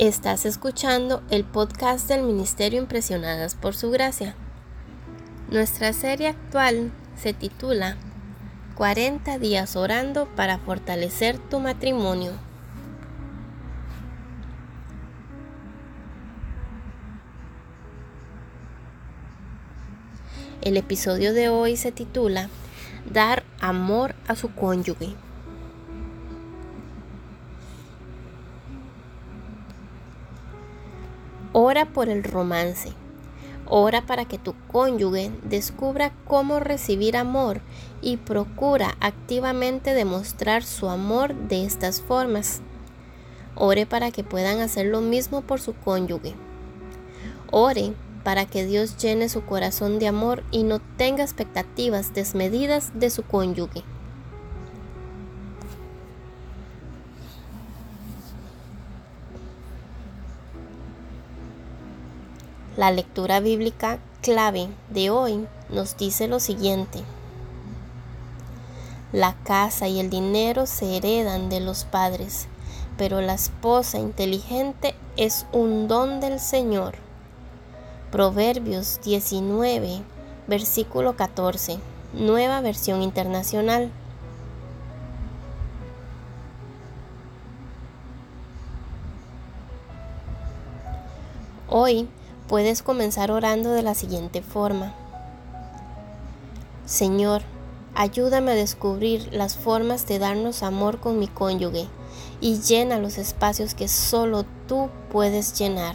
Estás escuchando el podcast del Ministerio Impresionadas por Su Gracia. Nuestra serie actual se titula 40 días orando para fortalecer tu matrimonio. El episodio de hoy se titula Dar amor a su cónyuge. Ora por el romance. Ora para que tu cónyuge descubra cómo recibir amor y procura activamente demostrar su amor de estas formas. Ore para que puedan hacer lo mismo por su cónyuge. Ore para que Dios llene su corazón de amor y no tenga expectativas desmedidas de su cónyuge. La lectura bíblica clave de hoy nos dice lo siguiente. La casa y el dinero se heredan de los padres, pero la esposa inteligente es un don del Señor. Proverbios 19, versículo 14, nueva versión internacional. Hoy puedes comenzar orando de la siguiente forma. Señor, ayúdame a descubrir las formas de darnos amor con mi cónyuge y llena los espacios que solo tú puedes llenar.